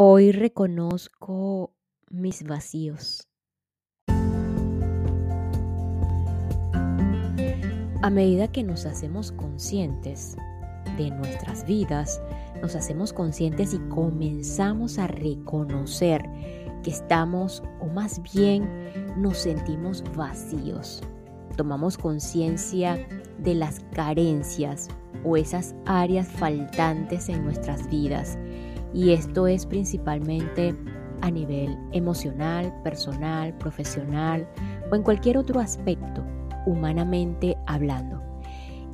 Hoy reconozco mis vacíos. A medida que nos hacemos conscientes de nuestras vidas, nos hacemos conscientes y comenzamos a reconocer que estamos, o más bien nos sentimos vacíos. Tomamos conciencia de las carencias o esas áreas faltantes en nuestras vidas. Y esto es principalmente a nivel emocional, personal, profesional o en cualquier otro aspecto humanamente hablando.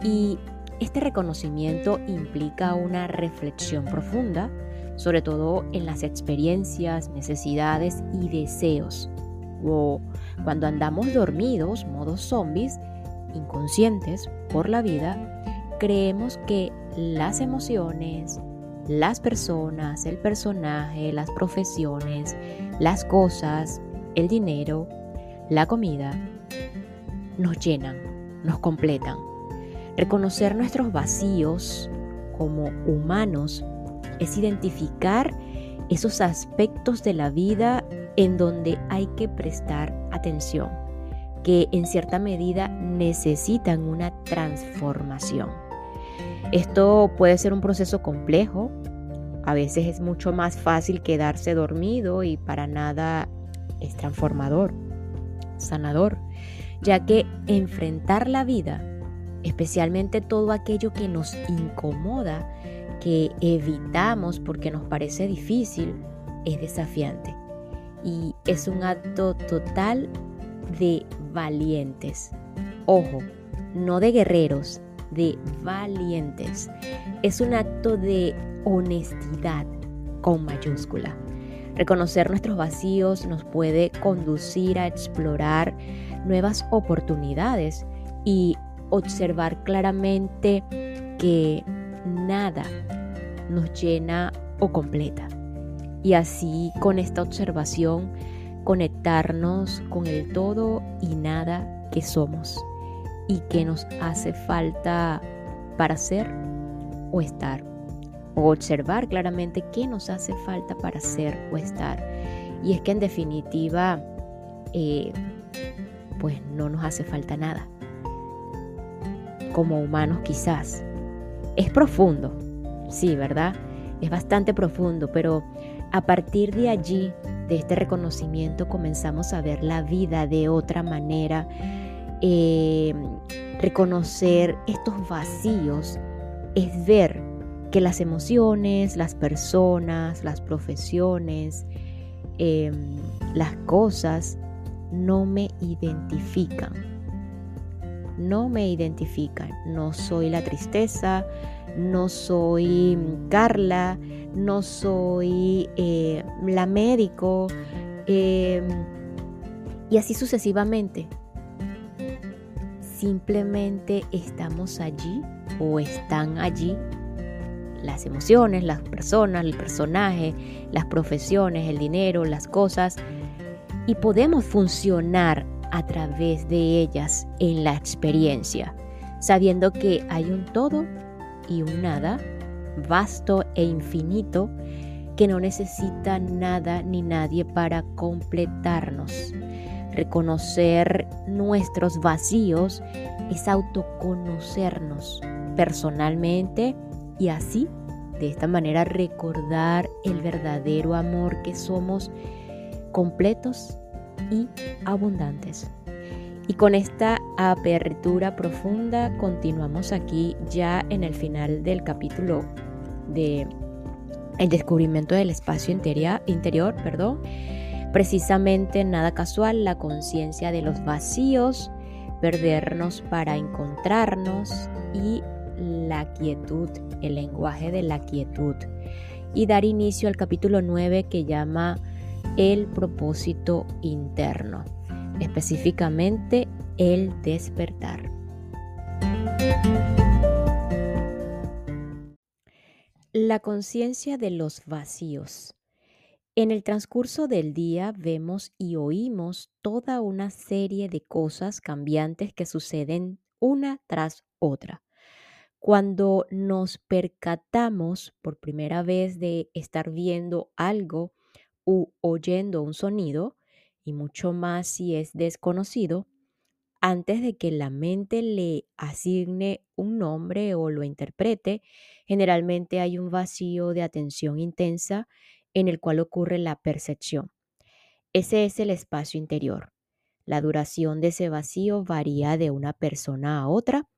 Y este reconocimiento implica una reflexión profunda, sobre todo en las experiencias, necesidades y deseos. O cuando andamos dormidos, modos zombies, inconscientes por la vida, creemos que las emociones, las personas, el personaje, las profesiones, las cosas, el dinero, la comida, nos llenan, nos completan. Reconocer nuestros vacíos como humanos es identificar esos aspectos de la vida en donde hay que prestar atención, que en cierta medida necesitan una transformación. Esto puede ser un proceso complejo, a veces es mucho más fácil quedarse dormido y para nada es transformador, sanador ya que enfrentar la vida, especialmente todo aquello que nos incomoda, que evitamos porque nos parece difícil, es desafiante. Y es un acto total de valientes. Ojo, no de guerreros, de valientes. Es un acto de honestidad con mayúscula. Reconocer nuestros vacíos nos puede conducir a explorar nuevas oportunidades y observar claramente que nada nos llena o completa. Y así con esta observación conectarnos con el todo y nada que somos y que nos hace falta para ser o estar. O observar claramente qué nos hace falta para ser o estar. Y es que en definitiva eh, pues no nos hace falta nada. Como humanos quizás. Es profundo, sí, ¿verdad? Es bastante profundo, pero a partir de allí, de este reconocimiento, comenzamos a ver la vida de otra manera. Eh, reconocer estos vacíos es ver que las emociones, las personas, las profesiones, em, las cosas no me identifican. No me identifican. No soy la tristeza, no soy Carla, no soy eh, la médico, em, y así sucesivamente. Simplemente estamos allí o están allí las emociones, las personas, el personaje, las profesiones, el dinero, las cosas y podemos funcionar a través de ellas en la experiencia, sabiendo que hay un todo y un nada, vasto e infinito, que no necesita nada ni nadie para completarnos. Reconocer nuestros vacíos es autoconocernos personalmente y así, de esta manera, recordar el verdadero amor que somos completos y abundantes. Y con esta apertura profunda continuamos aquí ya en el final del capítulo de el descubrimiento del espacio interior, interior perdón. Precisamente nada casual, la conciencia de los vacíos, perdernos para encontrarnos y la quietud, el lenguaje de la quietud. y dar inicio al capítulo 9 que llama El propósito interno, específicamente el despertar. La conciencia de los vacíos. En el transcurso del día vemos y oímos toda una serie de cosas cambiantes que suceden una tras otra. Cuando nos percatamos por primera vez de estar viendo algo u oyendo un sonido, y mucho más si es desconocido, antes de que la mente le asigne un nombre o lo interprete, generalmente hay un vacío de atención intensa en el cual ocurre la percepción. Ese es el espacio interior. La duración de ese vacío varía de una persona a otra.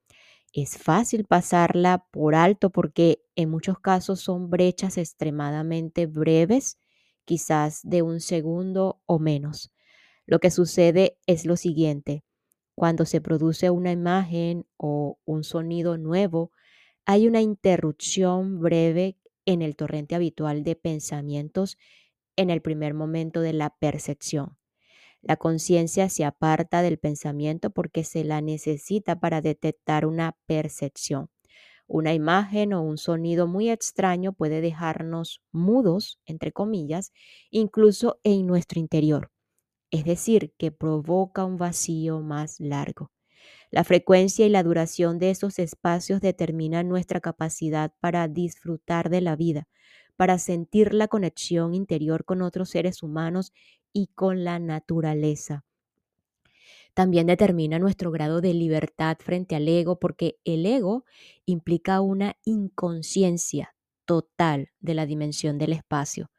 Es fácil pasarla por alto porque en muchos casos son brechas extremadamente breves, quizás de un segundo o menos. Lo que sucede es lo siguiente cuando se produce una imagen o un sonido nuevo, hay una interrupción breve en el torrente habitual de pensamientos en el primer momento de la percepción. La conciencia se aparta del pensamiento porque se la necesita para detectar una percepción. Una imagen o un sonido muy extraño puede dejarnos mudos, entre comillas, incluso en nuestro interior es decir, que provoca un vacío más largo. La frecuencia y la duración de esos espacios determinan nuestra capacidad para disfrutar de la vida, para sentir la conexión interior con otros seres humanos y con la naturaleza. También determina nuestro grado de libertad frente al ego, porque el ego implica una inconsciencia total de la dimensión del espacio.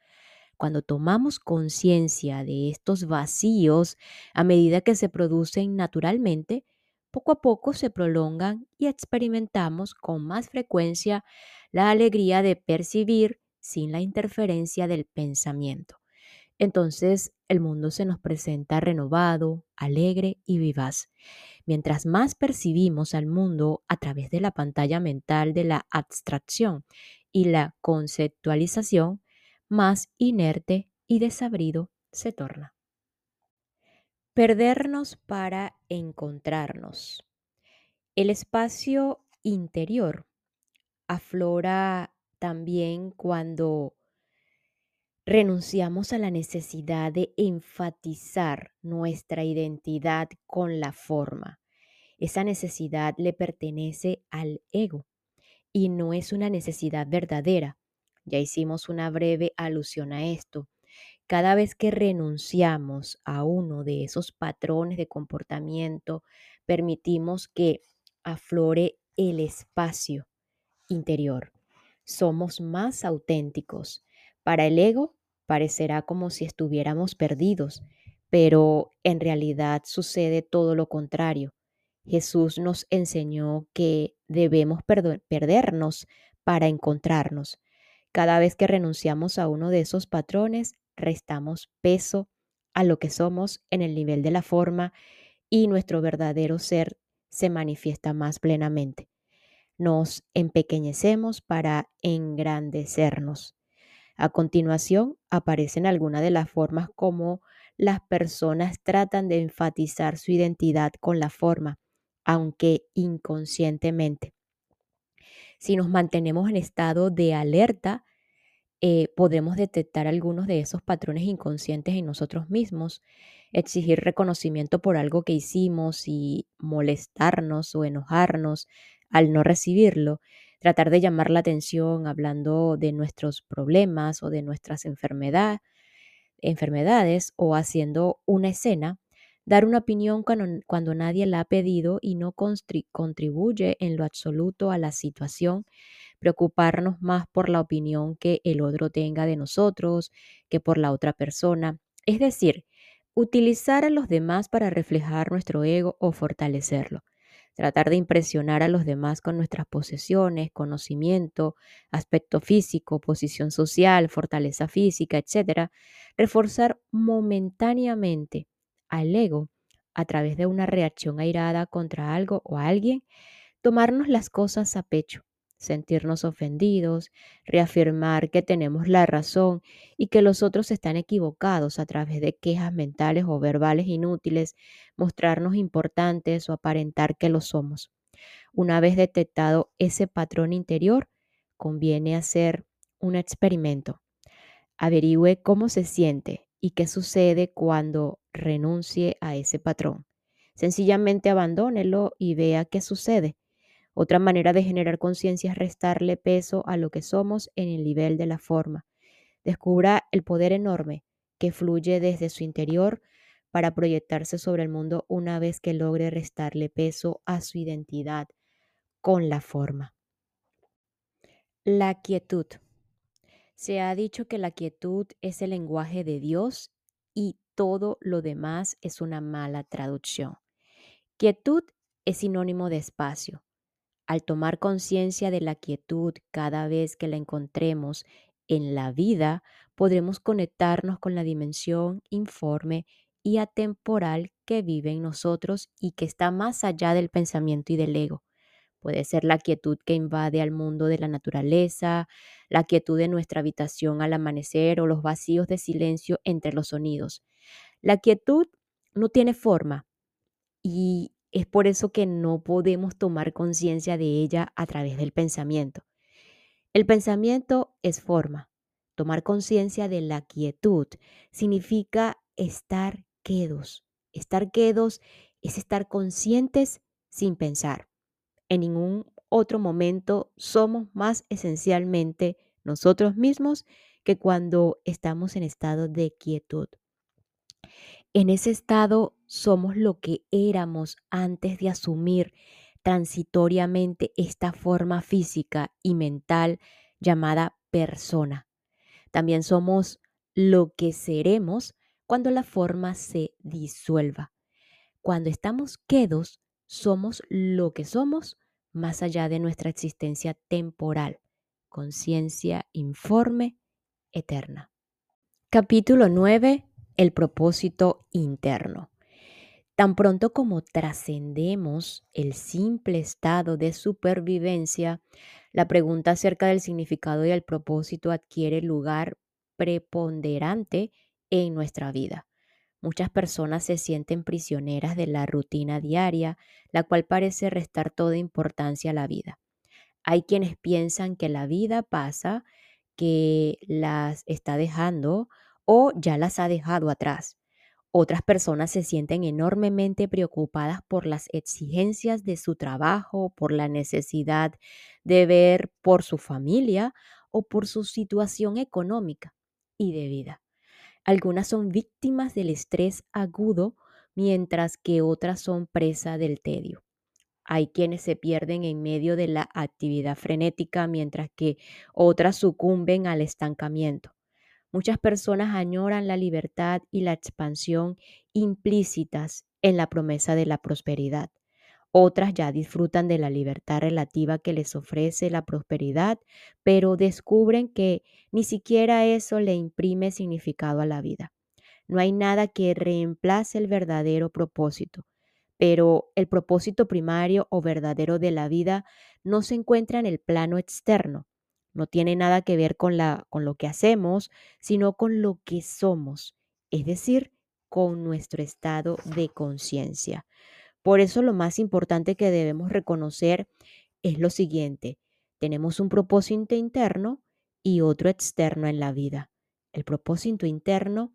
Cuando tomamos conciencia de estos vacíos, a medida que se producen naturalmente, poco a poco se prolongan y experimentamos con más frecuencia la alegría de percibir sin la interferencia del pensamiento. Entonces el mundo se nos presenta renovado, alegre y vivaz. Mientras más percibimos al mundo a través de la pantalla mental de la abstracción y la conceptualización, más inerte y desabrido se torna. Perdernos para encontrarnos. El espacio interior aflora también cuando renunciamos a la necesidad de enfatizar nuestra identidad con la forma. Esa necesidad le pertenece al ego y no es una necesidad verdadera. Ya hicimos una breve alusión a esto. Cada vez que renunciamos a uno de esos patrones de comportamiento, permitimos que aflore el espacio interior. Somos más auténticos. Para el ego parecerá como si estuviéramos perdidos, pero en realidad sucede todo lo contrario. Jesús nos enseñó que debemos perdernos para encontrarnos. Cada vez que renunciamos a uno de esos patrones, restamos peso a lo que somos en el nivel de la forma y nuestro verdadero ser se manifiesta más plenamente. Nos empequeñecemos para engrandecernos. A continuación aparecen algunas de las formas como las personas tratan de enfatizar su identidad con la forma, aunque inconscientemente. Si nos mantenemos en estado de alerta, eh, podemos detectar algunos de esos patrones inconscientes en nosotros mismos, exigir reconocimiento por algo que hicimos y molestarnos o enojarnos al no recibirlo, tratar de llamar la atención hablando de nuestros problemas o de nuestras enfermedades o haciendo una escena, dar una opinión cuando nadie la ha pedido y no contribuye en lo absoluto a la situación preocuparnos más por la opinión que el otro tenga de nosotros que por la otra persona. Es decir, utilizar a los demás para reflejar nuestro ego o fortalecerlo. Tratar de impresionar a los demás con nuestras posesiones, conocimiento, aspecto físico, posición social, fortaleza física, etc. Reforzar momentáneamente al ego a través de una reacción airada contra algo o alguien. Tomarnos las cosas a pecho sentirnos ofendidos, reafirmar que tenemos la razón y que los otros están equivocados a través de quejas mentales o verbales inútiles, mostrarnos importantes o aparentar que lo somos. Una vez detectado ese patrón interior, conviene hacer un experimento. Averigüe cómo se siente y qué sucede cuando renuncie a ese patrón. Sencillamente abandónelo y vea qué sucede. Otra manera de generar conciencia es restarle peso a lo que somos en el nivel de la forma. Descubra el poder enorme que fluye desde su interior para proyectarse sobre el mundo una vez que logre restarle peso a su identidad con la forma. La quietud. Se ha dicho que la quietud es el lenguaje de Dios y todo lo demás es una mala traducción. Quietud es sinónimo de espacio. Al tomar conciencia de la quietud cada vez que la encontremos en la vida, podremos conectarnos con la dimensión informe y atemporal que vive en nosotros y que está más allá del pensamiento y del ego. Puede ser la quietud que invade al mundo de la naturaleza, la quietud de nuestra habitación al amanecer o los vacíos de silencio entre los sonidos. La quietud no tiene forma y es por eso que no podemos tomar conciencia de ella a través del pensamiento. El pensamiento es forma. Tomar conciencia de la quietud significa estar quedos. Estar quedos es estar conscientes sin pensar. En ningún otro momento somos más esencialmente nosotros mismos que cuando estamos en estado de quietud. En ese estado somos lo que éramos antes de asumir transitoriamente esta forma física y mental llamada persona. También somos lo que seremos cuando la forma se disuelva. Cuando estamos quedos, somos lo que somos más allá de nuestra existencia temporal, conciencia informe eterna. Capítulo 9 el propósito interno. Tan pronto como trascendemos el simple estado de supervivencia, la pregunta acerca del significado y el propósito adquiere lugar preponderante en nuestra vida. Muchas personas se sienten prisioneras de la rutina diaria, la cual parece restar toda importancia a la vida. Hay quienes piensan que la vida pasa, que las está dejando o ya las ha dejado atrás. Otras personas se sienten enormemente preocupadas por las exigencias de su trabajo, por la necesidad de ver por su familia o por su situación económica y de vida. Algunas son víctimas del estrés agudo, mientras que otras son presa del tedio. Hay quienes se pierden en medio de la actividad frenética, mientras que otras sucumben al estancamiento. Muchas personas añoran la libertad y la expansión implícitas en la promesa de la prosperidad. Otras ya disfrutan de la libertad relativa que les ofrece la prosperidad, pero descubren que ni siquiera eso le imprime significado a la vida. No hay nada que reemplace el verdadero propósito, pero el propósito primario o verdadero de la vida no se encuentra en el plano externo, no tiene nada que ver con, la, con lo que hacemos, sino con lo que somos, es decir, con nuestro estado de conciencia. Por eso lo más importante que debemos reconocer es lo siguiente. Tenemos un propósito interno y otro externo en la vida. El propósito interno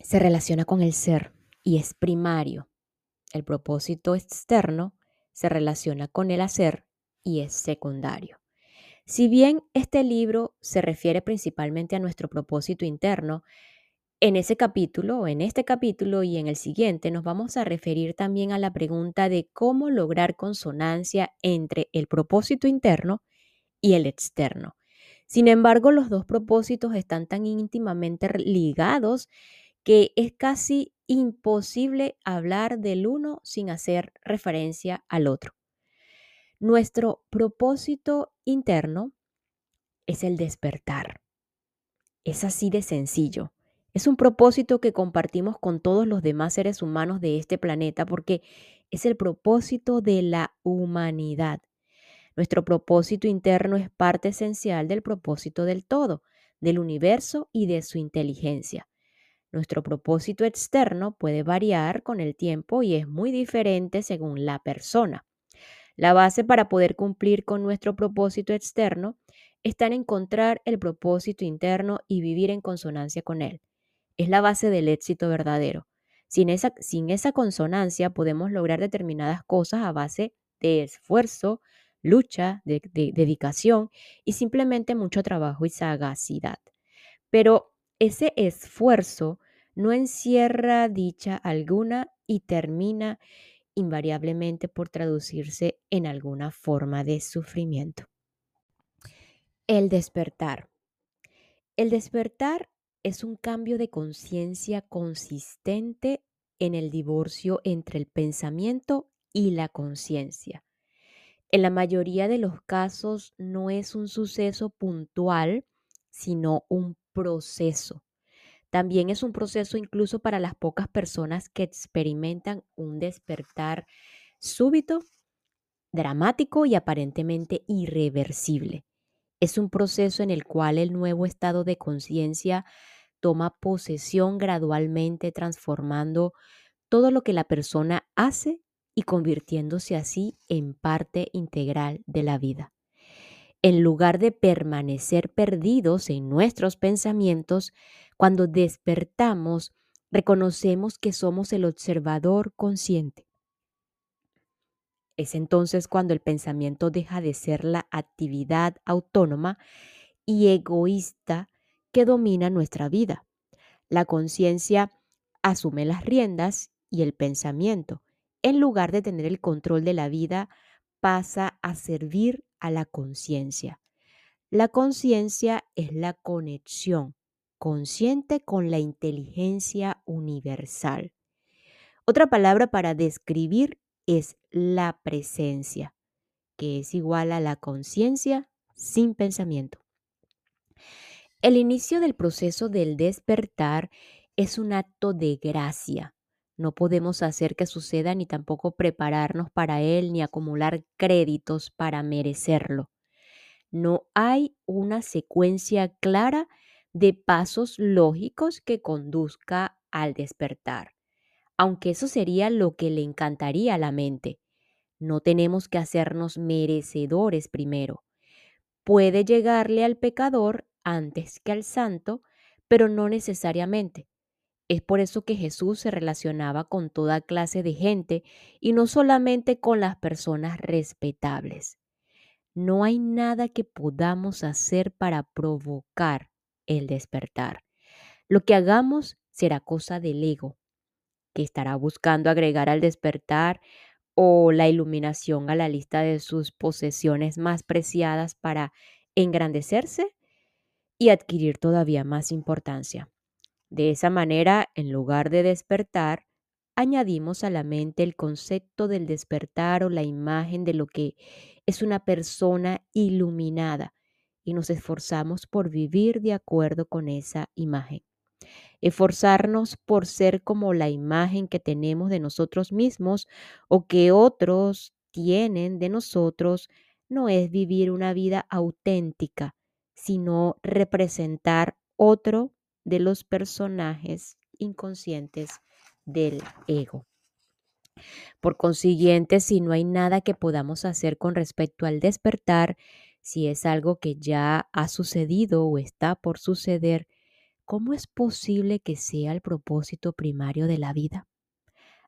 se relaciona con el ser y es primario. El propósito externo se relaciona con el hacer y es secundario. Si bien este libro se refiere principalmente a nuestro propósito interno, en ese capítulo, en este capítulo y en el siguiente nos vamos a referir también a la pregunta de cómo lograr consonancia entre el propósito interno y el externo. Sin embargo, los dos propósitos están tan íntimamente ligados que es casi imposible hablar del uno sin hacer referencia al otro. Nuestro propósito interno es el despertar. Es así de sencillo. Es un propósito que compartimos con todos los demás seres humanos de este planeta porque es el propósito de la humanidad. Nuestro propósito interno es parte esencial del propósito del todo, del universo y de su inteligencia. Nuestro propósito externo puede variar con el tiempo y es muy diferente según la persona. La base para poder cumplir con nuestro propósito externo está en encontrar el propósito interno y vivir en consonancia con él. Es la base del éxito verdadero. Sin esa, sin esa consonancia podemos lograr determinadas cosas a base de esfuerzo, lucha, de, dedicación y simplemente mucho trabajo y sagacidad. Pero ese esfuerzo no encierra dicha alguna y termina invariablemente por traducirse en alguna forma de sufrimiento. El despertar. El despertar es un cambio de conciencia consistente en el divorcio entre el pensamiento y la conciencia. En la mayoría de los casos no es un suceso puntual, sino un proceso. También es un proceso incluso para las pocas personas que experimentan un despertar súbito, dramático y aparentemente irreversible. Es un proceso en el cual el nuevo estado de conciencia toma posesión gradualmente transformando todo lo que la persona hace y convirtiéndose así en parte integral de la vida. En lugar de permanecer perdidos en nuestros pensamientos, cuando despertamos, reconocemos que somos el observador consciente. Es entonces cuando el pensamiento deja de ser la actividad autónoma y egoísta que domina nuestra vida. La conciencia asume las riendas y el pensamiento, en lugar de tener el control de la vida, pasa a servir a la conciencia. La conciencia es la conexión consciente con la inteligencia universal. Otra palabra para describir es la presencia, que es igual a la conciencia sin pensamiento. El inicio del proceso del despertar es un acto de gracia, no podemos hacer que suceda ni tampoco prepararnos para él ni acumular créditos para merecerlo. No hay una secuencia clara de pasos lógicos que conduzca al despertar, aunque eso sería lo que le encantaría a la mente. No tenemos que hacernos merecedores primero. Puede llegarle al pecador antes que al santo, pero no necesariamente. Es por eso que Jesús se relacionaba con toda clase de gente y no solamente con las personas respetables. No hay nada que podamos hacer para provocar el despertar. Lo que hagamos será cosa del ego, que estará buscando agregar al despertar o la iluminación a la lista de sus posesiones más preciadas para engrandecerse y adquirir todavía más importancia. De esa manera, en lugar de despertar, añadimos a la mente el concepto del despertar o la imagen de lo que es una persona iluminada y nos esforzamos por vivir de acuerdo con esa imagen. Esforzarnos por ser como la imagen que tenemos de nosotros mismos o que otros tienen de nosotros no es vivir una vida auténtica, sino representar otro de los personajes inconscientes del ego. Por consiguiente, si no hay nada que podamos hacer con respecto al despertar, si es algo que ya ha sucedido o está por suceder, ¿cómo es posible que sea el propósito primario de la vida?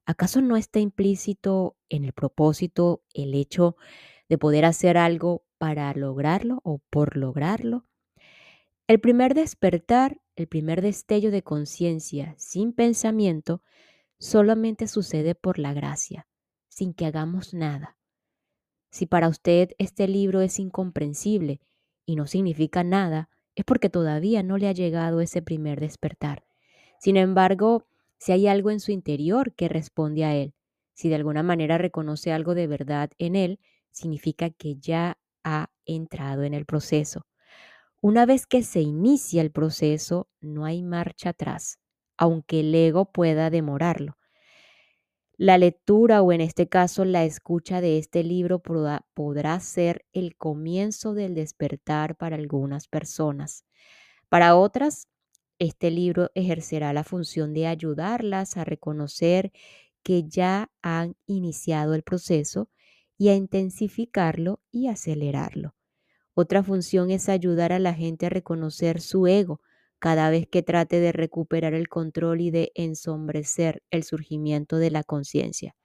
¿Acaso no está implícito en el propósito el hecho de poder hacer algo para lograrlo o por lograrlo? El primer despertar, el primer destello de conciencia sin pensamiento, solamente sucede por la gracia, sin que hagamos nada. Si para usted este libro es incomprensible y no significa nada, es porque todavía no le ha llegado ese primer despertar. Sin embargo, si hay algo en su interior que responde a él, si de alguna manera reconoce algo de verdad en él, significa que ya ha entrado en el proceso. Una vez que se inicia el proceso, no hay marcha atrás, aunque el ego pueda demorarlo. La lectura o en este caso la escucha de este libro podrá ser el comienzo del despertar para algunas personas. Para otras, este libro ejercerá la función de ayudarlas a reconocer que ya han iniciado el proceso y a intensificarlo y acelerarlo. Otra función es ayudar a la gente a reconocer su ego cada vez que trate de recuperar el control y de ensombrecer el surgimiento de la conciencia.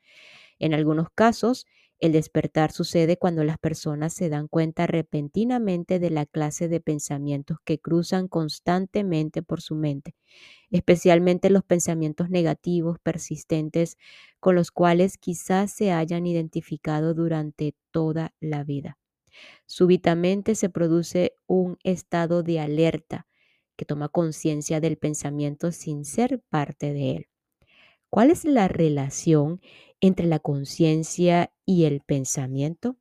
En algunos casos, el despertar sucede cuando las personas se dan cuenta repentinamente de la clase de pensamientos que cruzan constantemente por su mente, especialmente los pensamientos negativos persistentes con los cuales quizás se hayan identificado durante toda la vida. Súbitamente se produce un estado de alerta que toma conciencia del pensamiento sin ser parte de él. ¿Cuál es la relación entre la conciencia y el pensamiento?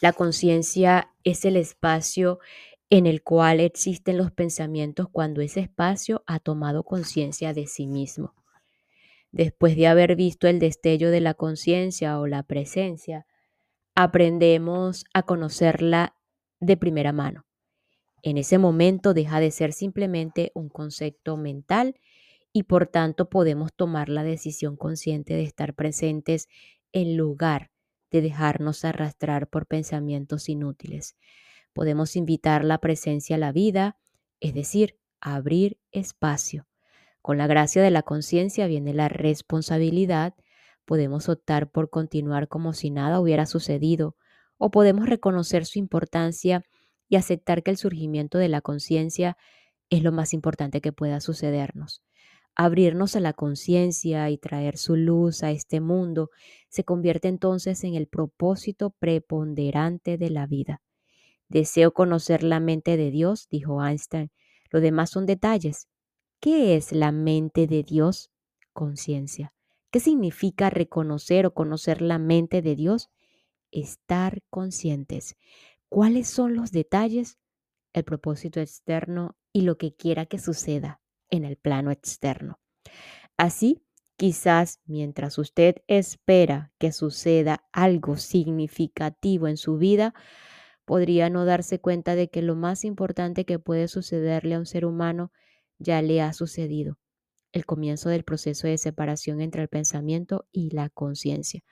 La conciencia es el espacio en el cual existen los pensamientos cuando ese espacio ha tomado conciencia de sí mismo. Después de haber visto el destello de la conciencia o la presencia, aprendemos a conocerla de primera mano. En ese momento deja de ser simplemente un concepto mental y por tanto podemos tomar la decisión consciente de estar presentes en lugar de dejarnos arrastrar por pensamientos inútiles. Podemos invitar la presencia a la vida, es decir, abrir espacio. Con la gracia de la conciencia viene la responsabilidad. Podemos optar por continuar como si nada hubiera sucedido o podemos reconocer su importancia y aceptar que el surgimiento de la conciencia es lo más importante que pueda sucedernos. Abrirnos a la conciencia y traer su luz a este mundo se convierte entonces en el propósito preponderante de la vida. Deseo conocer la mente de Dios, dijo Einstein. Lo demás son detalles. ¿Qué es la mente de Dios? Conciencia. ¿Qué significa reconocer o conocer la mente de Dios? Estar conscientes. ¿Cuáles son los detalles? El propósito externo y lo que quiera que suceda en el plano externo. Así, quizás mientras usted espera que suceda algo significativo en su vida, podría no darse cuenta de que lo más importante que puede sucederle a un ser humano ya le ha sucedido, el comienzo del proceso de separación entre el pensamiento y la conciencia.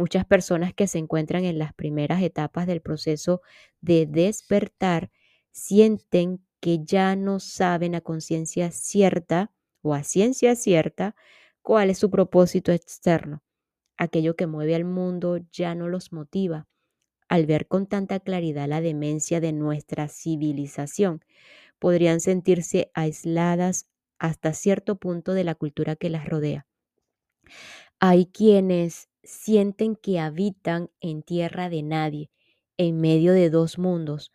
Muchas personas que se encuentran en las primeras etapas del proceso de despertar sienten que ya no saben a conciencia cierta o a ciencia cierta cuál es su propósito externo. Aquello que mueve al mundo ya no los motiva. Al ver con tanta claridad la demencia de nuestra civilización, podrían sentirse aisladas hasta cierto punto de la cultura que las rodea. Hay quienes sienten que habitan en tierra de nadie, en medio de dos mundos.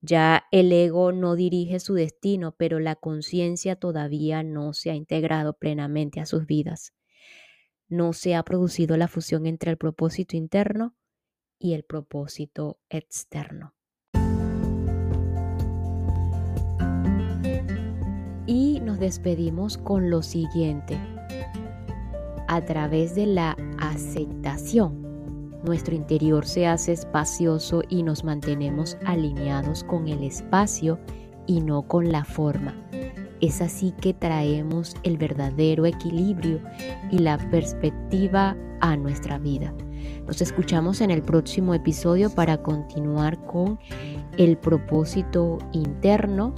Ya el ego no dirige su destino, pero la conciencia todavía no se ha integrado plenamente a sus vidas. No se ha producido la fusión entre el propósito interno y el propósito externo. Y nos despedimos con lo siguiente a través de la aceptación. Nuestro interior se hace espacioso y nos mantenemos alineados con el espacio y no con la forma. Es así que traemos el verdadero equilibrio y la perspectiva a nuestra vida. Nos escuchamos en el próximo episodio para continuar con el propósito interno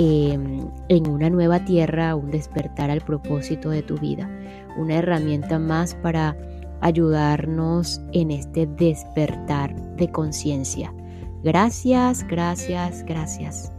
Em, en una nueva tierra, un despertar al propósito de tu vida, una herramienta más para ayudarnos en este despertar de conciencia. Gracias, gracias, gracias.